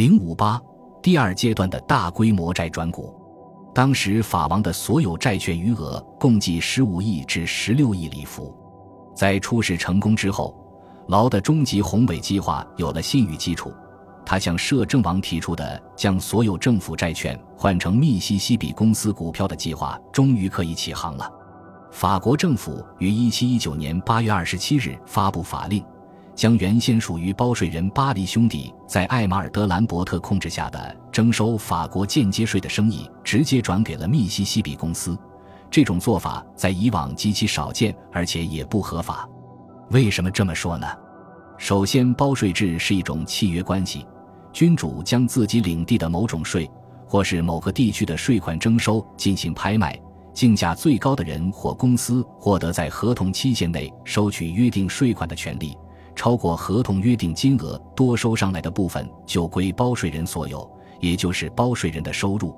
零五八第二阶段的大规模债转股，当时法王的所有债券余额共计十五亿至十六亿里弗。在初始成功之后，劳的终极宏伟计划有了信誉基础。他向摄政王提出的将所有政府债券换成密西西比公司股票的计划，终于可以起航了。法国政府于一七一九年八月二十七日发布法令，将原先属于包税人巴黎兄弟在艾马尔德兰伯特控制下的征收法国间接税的生意，直接转给了密西西比公司。这种做法在以往极其少见，而且也不合法。为什么这么说呢？首先，包税制是一种契约关系。君主将自己领地的某种税，或是某个地区的税款征收进行拍卖，竞价最高的人或公司获得在合同期限内收取约定税款的权利。超过合同约定金额多收上来的部分就归包税人所有，也就是包税人的收入。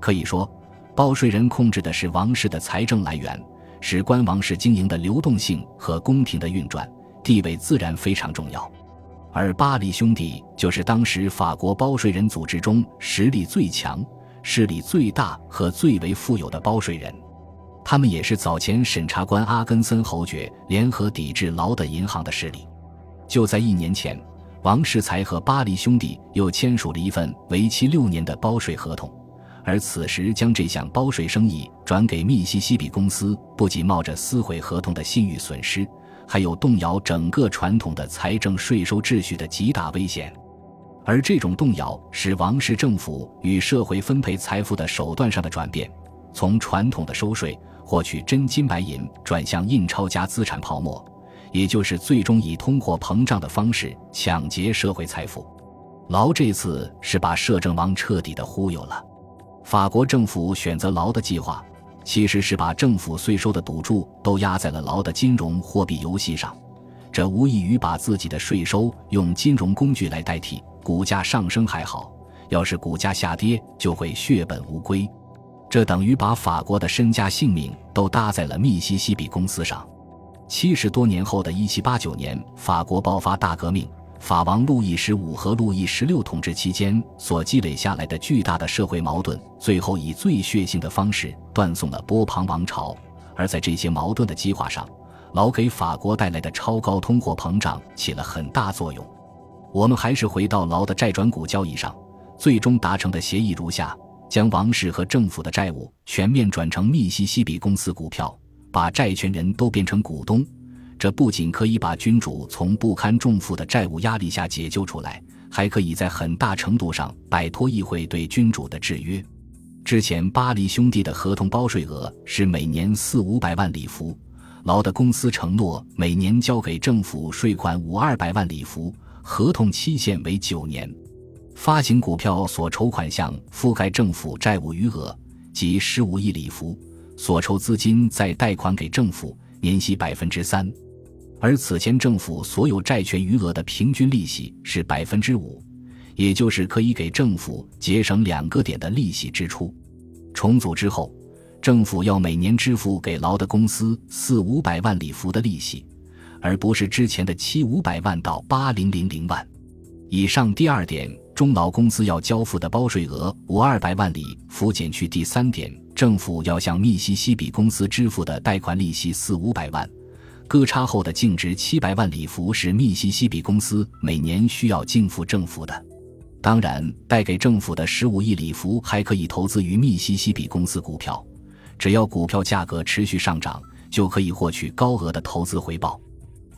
可以说，包税人控制的是王室的财政来源，使官王室经营的流动性和宫廷的运转，地位自然非常重要。而巴黎兄弟就是当时法国包税人组织中实力最强、势力最大和最为富有的包税人，他们也是早前审查官阿根森侯爵联合抵制劳德银行的势力。就在一年前，王世才和巴黎兄弟又签署了一份为期六年的包税合同，而此时将这项包税生意转给密西西比公司，不仅冒着撕毁合同的信誉损失。还有动摇整个传统的财政税收秩序的极大危险，而这种动摇是王室政府与社会分配财富的手段上的转变，从传统的收税获取真金白银转向印钞加资产泡沫，也就是最终以通货膨胀的方式抢劫社会财富。劳这次是把摄政王彻底的忽悠了，法国政府选择劳的计划。其实是把政府税收的赌注都压在了劳的金融货币游戏上，这无异于把自己的税收用金融工具来代替。股价上升还好，要是股价下跌，就会血本无归。这等于把法国的身家性命都搭在了密西西比公司上。七十多年后的一七八九年，法国爆发大革命。法王路易十五和路易十六统治期间所积累下来的巨大的社会矛盾，最后以最血腥的方式断送了波旁王朝。而在这些矛盾的激化上，劳给法国带来的超高通货膨胀起了很大作用。我们还是回到劳的债转股交易上，最终达成的协议如下：将王室和政府的债务全面转成密西西比公司股票，把债权人都变成股东。这不仅可以把君主从不堪重负的债务压力下解救出来，还可以在很大程度上摆脱议会对君主的制约。之前巴黎兄弟的合同包税额是每年四五百万里弗，劳的公司承诺每年交给政府税款五二百万里弗，合同期限为九年。发行股票所筹款项覆盖政府债务余额，即十五亿里弗，所筹资金再贷款给政府，年息百分之三。而此前政府所有债权余额的平均利息是百分之五，也就是可以给政府节省两个点的利息支出。重组之后，政府要每年支付给劳德公司四五百万里弗的利息，而不是之前的七五百万到八零零零万。以上第二点，中劳公司要交付的包税额五二百万里弗减去第三点，政府要向密西西比公司支付的贷款利息四五百万。割差后的净值七百万里弗是密西西比公司每年需要净付政府的。当然，贷给政府的十五亿里弗还可以投资于密西西比公司股票，只要股票价格持续上涨，就可以获取高额的投资回报。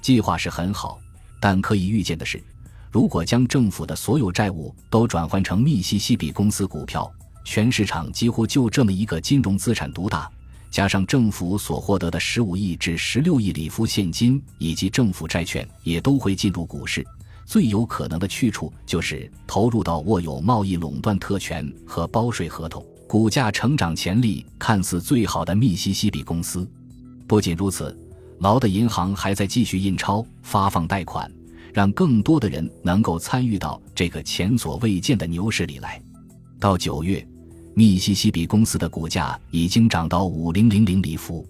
计划是很好，但可以预见的是，如果将政府的所有债务都转换成密西西比公司股票，全市场几乎就这么一个金融资产独大。加上政府所获得的十五亿至十六亿里夫现金以及政府债券也都会进入股市，最有可能的去处就是投入到握有贸易垄断特权和包税合同、股价成长潜力看似最好的密西西比公司。不仅如此，劳的银行还在继续印钞、发放贷款，让更多的人能够参与到这个前所未见的牛市里来。到九月。密西西比公司的股价已经涨到五零零零里弗，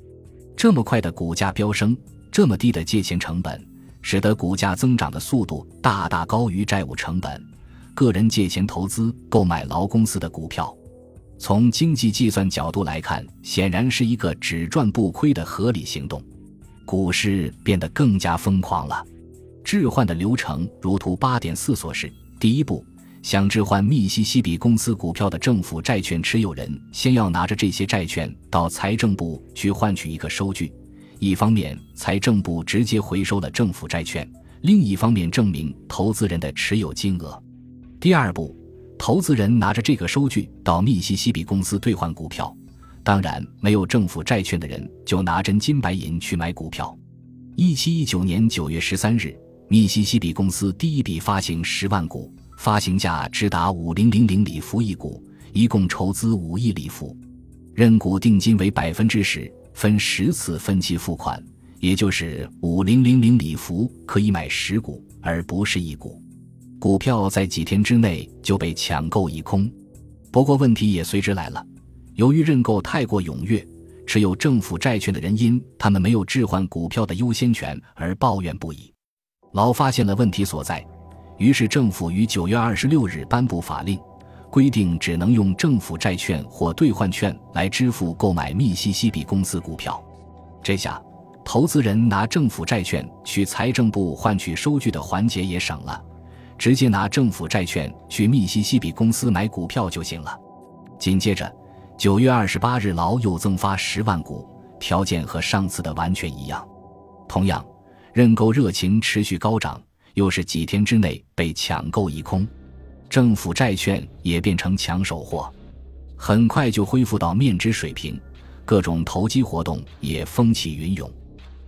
这么快的股价飙升，这么低的借钱成本，使得股价增长的速度大大高于债务成本，个人借钱投资购买劳公司的股票。从经济计算角度来看，显然是一个只赚不亏的合理行动。股市变得更加疯狂了。置换的流程如图八点四所示：第一步，想置换密西西比公司股票的政府债券持有人，先要拿着这些债券到财政部去换取一个收据。一方面，财政部直接回收了政府债券；另一方面，证明投资人的持有金额。第二步。投资人拿着这个收据到密西西比公司兑换股票，当然没有政府债券的人就拿真金白银去买股票。一七一九年九月十三日，密西西比公司第一笔发行十万股，发行价直达五零零零里弗一股，一共筹资五亿里弗，认股定金为百分之十，分十次分期付款，也就是五零零零里弗可以买十股，而不是一股。股票在几天之内就被抢购一空，不过问题也随之来了。由于认购太过踊跃，持有政府债券的人因他们没有置换股票的优先权而抱怨不已。老发现了问题所在，于是政府于九月二十六日颁布法令，规定只能用政府债券或兑换券来支付购买密西西比公司股票。这下，投资人拿政府债券去财政部换取收据的环节也省了。直接拿政府债券去密西西比公司买股票就行了。紧接着，九月二十八日，劳又增发十万股，条件和上次的完全一样。同样，认购热情持续高涨，又是几天之内被抢购一空，政府债券也变成抢手货，很快就恢复到面值水平，各种投机活动也风起云涌，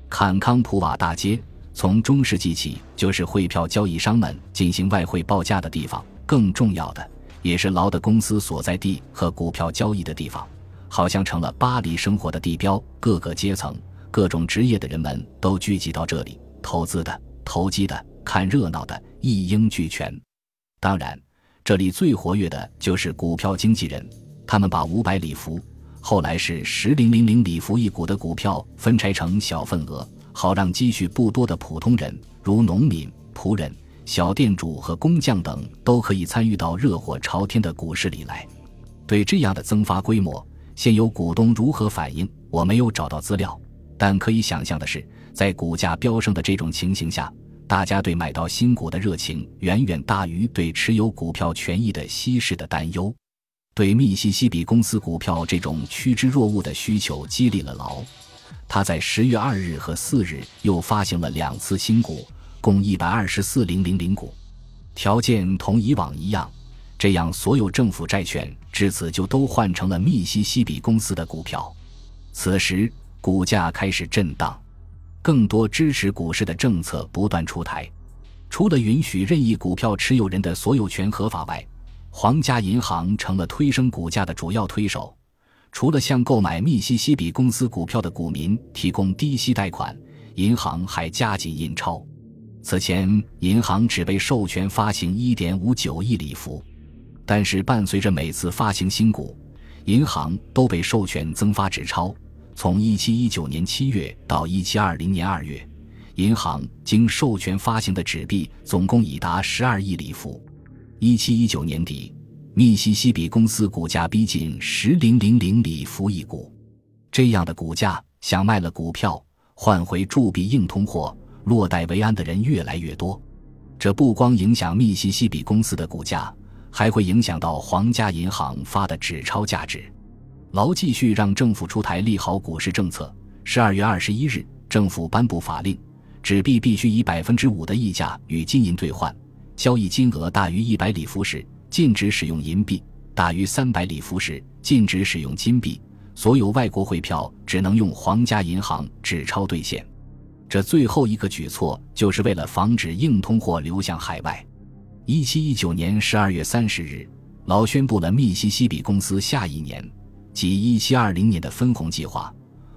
坎康普瓦大街。从中世纪起，就是汇票交易商们进行外汇报价的地方。更重要的，也是劳的公司所在地和股票交易的地方，好像成了巴黎生活的地标。各个阶层、各种职业的人们都聚集到这里，投资的、投机的、看热闹的，一应俱全。当然，这里最活跃的就是股票经纪人，他们把五百里弗，后来是十零零零里弗一股的股票分拆成小份额。好让积蓄不多的普通人，如农民、仆人、小店主和工匠等，都可以参与到热火朝天的股市里来。对这样的增发规模，现有股东如何反应，我没有找到资料。但可以想象的是，在股价飙升的这种情形下，大家对买到新股的热情远远大于对持有股票权益的稀释的担忧。对密西西比公司股票这种趋之若鹜的需求，激励了劳。他在十月二日和四日又发行了两次新股，共一百二十四零零零股，条件同以往一样。这样，所有政府债券至此就都换成了密西西比公司的股票。此时，股价开始震荡，更多支持股市的政策不断出台。除了允许任意股票持有人的所有权合法外，皇家银行成了推升股价的主要推手。除了向购买密西西比公司股票的股民提供低息贷款，银行还加紧印钞。此前，银行只被授权发行1.59亿里弗，但是伴随着每次发行新股，银行都被授权增发纸钞。从1719年7月到1720年2月，银行经授权发行的纸币总共已达12亿里弗。1719年底。密西西比公司股价逼近十零零零里弗一股，这样的股价，想卖了股票换回铸币硬通货，落袋为安的人越来越多。这不光影响密西西比公司的股价，还会影响到皇家银行发的纸钞价值。劳继续让政府出台利好股市政策。十二月二十一日，政府颁布法令，纸币必须以百分之五的溢价与金银兑换，交易金额大于一百里弗时。禁止使用银币，大于三百里弗时禁止使用金币。所有外国汇票只能用皇家银行纸钞兑现。这最后一个举措就是为了防止硬通货流向海外。一七一九年十二月三十日，劳宣布了密西西比公司下一年，即一七二零年的分红计划：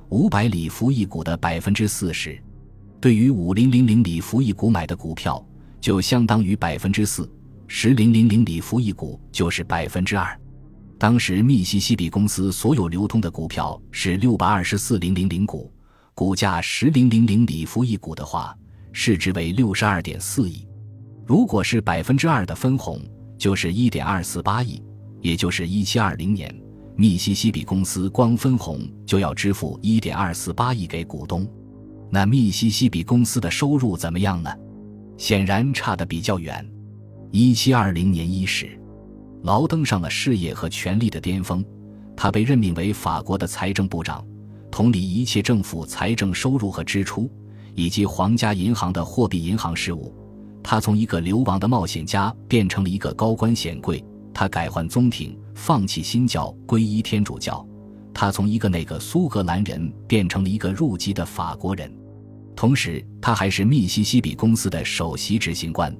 五百里弗一股的百分之四十，对于五零零零里弗一股买的股票，就相当于百分之四。十零零零里弗一股就是百分之二。当时密西西比公司所有流通的股票是六百二十四零零零股，股价十零零零里弗一股的话，市值为六十二点四亿。如果是百分之二的分红，就是一点二四八亿，也就是一七二零年，密西西比公司光分红就要支付一点二四八亿给股东。那密西西比公司的收入怎么样呢？显然差得比较远。一七二零年伊始，劳登上了事业和权力的巅峰，他被任命为法国的财政部长，统理一切政府财政收入和支出，以及皇家银行的货币银行事务。他从一个流亡的冒险家变成了一个高官显贵。他改换宗廷，放弃新教，皈依天主教。他从一个那个苏格兰人变成了一个入籍的法国人。同时，他还是密西西比公司的首席执行官。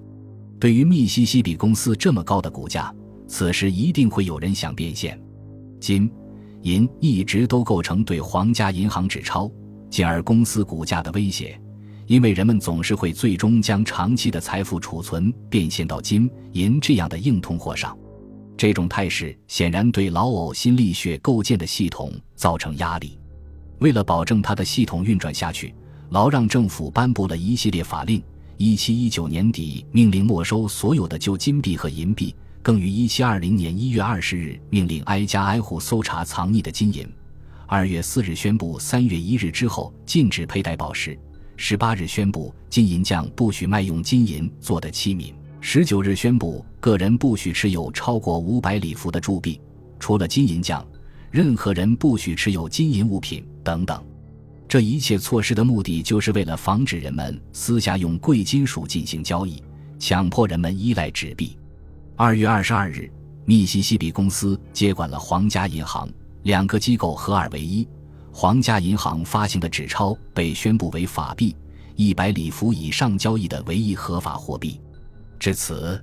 对于密西西比公司这么高的股价，此时一定会有人想变现。金、银一直都构成对皇家银行纸钞，进而公司股价的威胁，因为人们总是会最终将长期的财富储存变现到金、银这样的硬通货上。这种态势显然对老呕心沥血构建的系统造成压力。为了保证他的系统运转下去。劳让政府颁布了一系列法令。一七一九年底，命令没收所有的旧金币和银币，更于一七二零年一月二十日命令挨家挨户搜查藏匿的金银。二月四日宣布，三月一日之后禁止佩戴宝石。十八日宣布，金银匠不许卖用金银做的器皿。十九日宣布，个人不许持有超过五百里弗的铸币，除了金银匠，任何人不许持有金银物品等等。这一切措施的目的，就是为了防止人们私下用贵金属进行交易，强迫人们依赖纸币。二月二十二日，密西西比公司接管了皇家银行，两个机构合二为一。皇家银行发行的纸钞被宣布为法币，一百里弗以上交易的唯一合法货币。至此，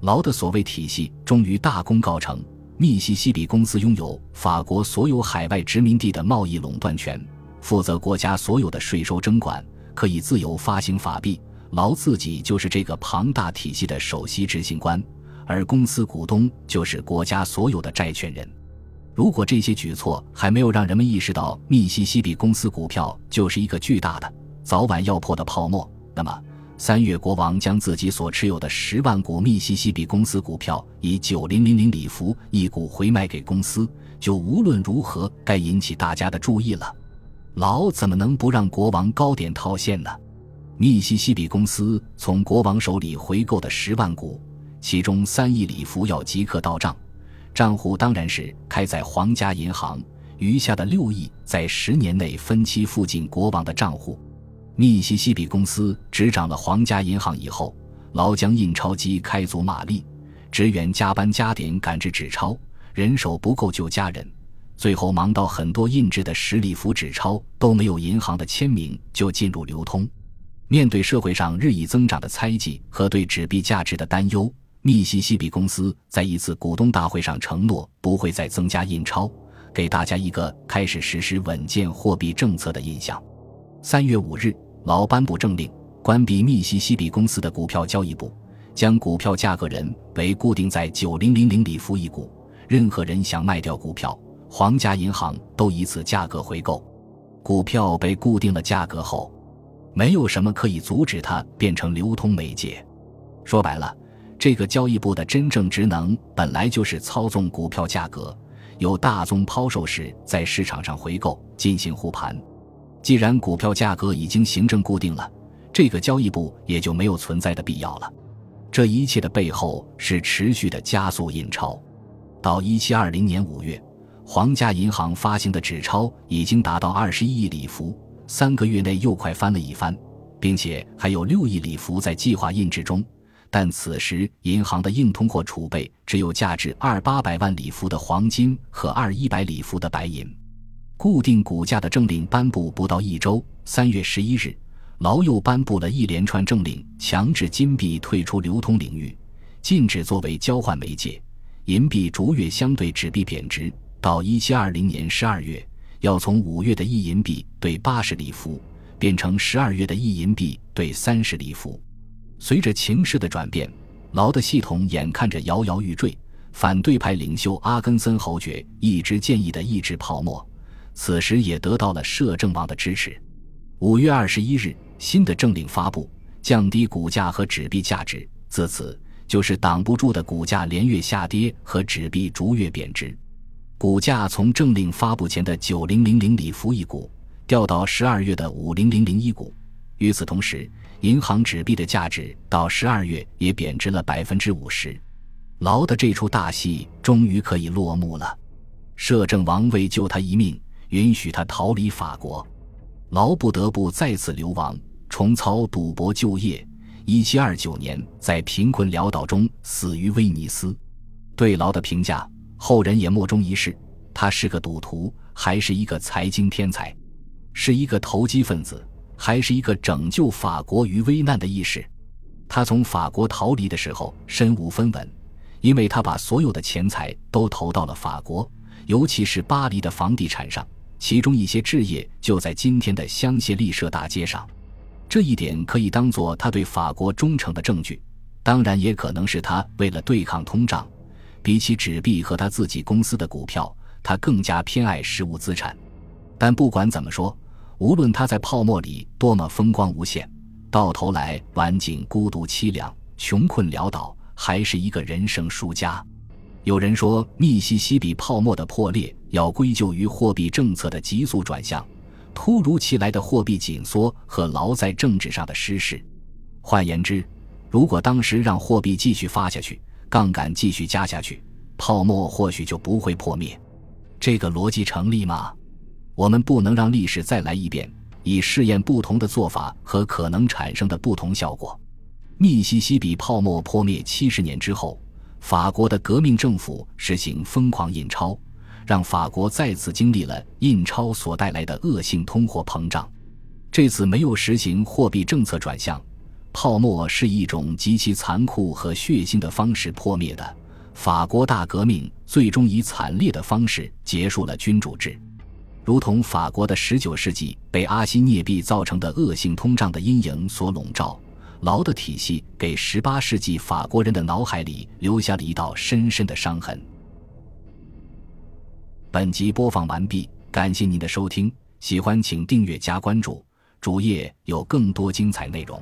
劳的所谓体系终于大功告成。密西西比公司拥有法国所有海外殖民地的贸易垄断权。负责国家所有的税收征管，可以自由发行法币。劳自己就是这个庞大体系的首席执行官，而公司股东就是国家所有的债权人。如果这些举措还没有让人们意识到密西西比公司股票就是一个巨大的、早晚要破的泡沫，那么三月国王将自己所持有的十万股密西西比公司股票以九零零零里弗一股回卖给公司，就无论如何该引起大家的注意了。老怎么能不让国王高点套现呢？密西西比公司从国王手里回购的十万股，其中三亿里弗要即刻到账，账户当然是开在皇家银行，余下的六亿在十年内分期付进国王的账户。密西西比公司执掌了皇家银行以后，劳将印钞机开足马力，职员加班加点赶制纸钞，人手不够就加人。最后忙到很多印制的十里符纸钞都没有银行的签名就进入流通。面对社会上日益增长的猜忌和对纸币价值的担忧，密西西比公司在一次股东大会上承诺不会再增加印钞，给大家一个开始实施稳健货币政策的印象。三月五日，劳颁布政令，关闭密西西比公司的股票交易部，将股票价格人为固定在九零零零里弗一股，任何人想卖掉股票。皇家银行都以此价格回购股票，被固定了价格后，没有什么可以阻止它变成流通媒介。说白了，这个交易部的真正职能本来就是操纵股票价格，有大宗抛售时在市场上回购进行护盘。既然股票价格已经行政固定了，这个交易部也就没有存在的必要了。这一切的背后是持续的加速印钞，到一七二零年五月。皇家银行发行的纸钞已经达到二十一亿里弗，三个月内又快翻了一番，并且还有六亿里弗在计划印制中。但此时银行的硬通货储备只有价值二八百万里弗的黄金和二一百里弗的白银。固定股价的政令颁布不到一周，三月十一日，劳又颁布了一连串政令，强制金币退出流通领域，禁止作为交换媒介，银币逐月相对纸币贬值。到一七二零年十二月，要从五月的一银币兑八十里弗，变成十二月的一银币兑三十里弗。随着情势的转变，劳的系统眼看着摇摇欲坠。反对派领袖阿根森侯爵一直建议的抑制泡沫，此时也得到了摄政王的支持。五月二十一日，新的政令发布，降低股价和纸币价值，自此。就是挡不住的股价连月下跌和纸币逐月贬值。股价从政令发布前的九零零零里弗一股掉到十二月的五零零零一股。与此同时，银行纸币的价值到十二月也贬值了百分之五十。劳的这出大戏终于可以落幕了。摄政王为救他一命，允许他逃离法国，劳不得不再次流亡，重操赌博就业。一七二九年，在贫困潦倒中死于威尼斯。对劳的评价。后人也莫衷一是，他是个赌徒，还是一个财经天才，是一个投机分子，还是一个拯救法国于危难的义士？他从法国逃离的时候身无分文，因为他把所有的钱财都投到了法国，尤其是巴黎的房地产上，其中一些置业就在今天的香榭丽舍大街上。这一点可以当做他对法国忠诚的证据，当然也可能是他为了对抗通胀。比起纸币和他自己公司的股票，他更加偏爱实物资产。但不管怎么说，无论他在泡沫里多么风光无限，到头来晚景孤独凄凉、穷困潦倒，还是一个人生输家。有人说，密西西比泡沫的破裂要归咎于货币政策的急速转向、突如其来的货币紧缩和劳在政治上的失势。换言之，如果当时让货币继续发下去，杠杆继续加下去，泡沫或许就不会破灭。这个逻辑成立吗？我们不能让历史再来一遍，以试验不同的做法和可能产生的不同效果。密西西比泡沫破灭七十年之后，法国的革命政府实行疯狂印钞，让法国再次经历了印钞所带来的恶性通货膨胀。这次没有实行货币政策转向。泡沫是一种极其残酷和血腥的方式破灭的。法国大革命最终以惨烈的方式结束了君主制，如同法国的19世纪被阿西涅币造成的恶性通胀的阴影所笼罩。劳的体系给十八世纪法国人的脑海里留下了一道深深的伤痕。本集播放完毕，感谢您的收听，喜欢请订阅加关注，主页有更多精彩内容。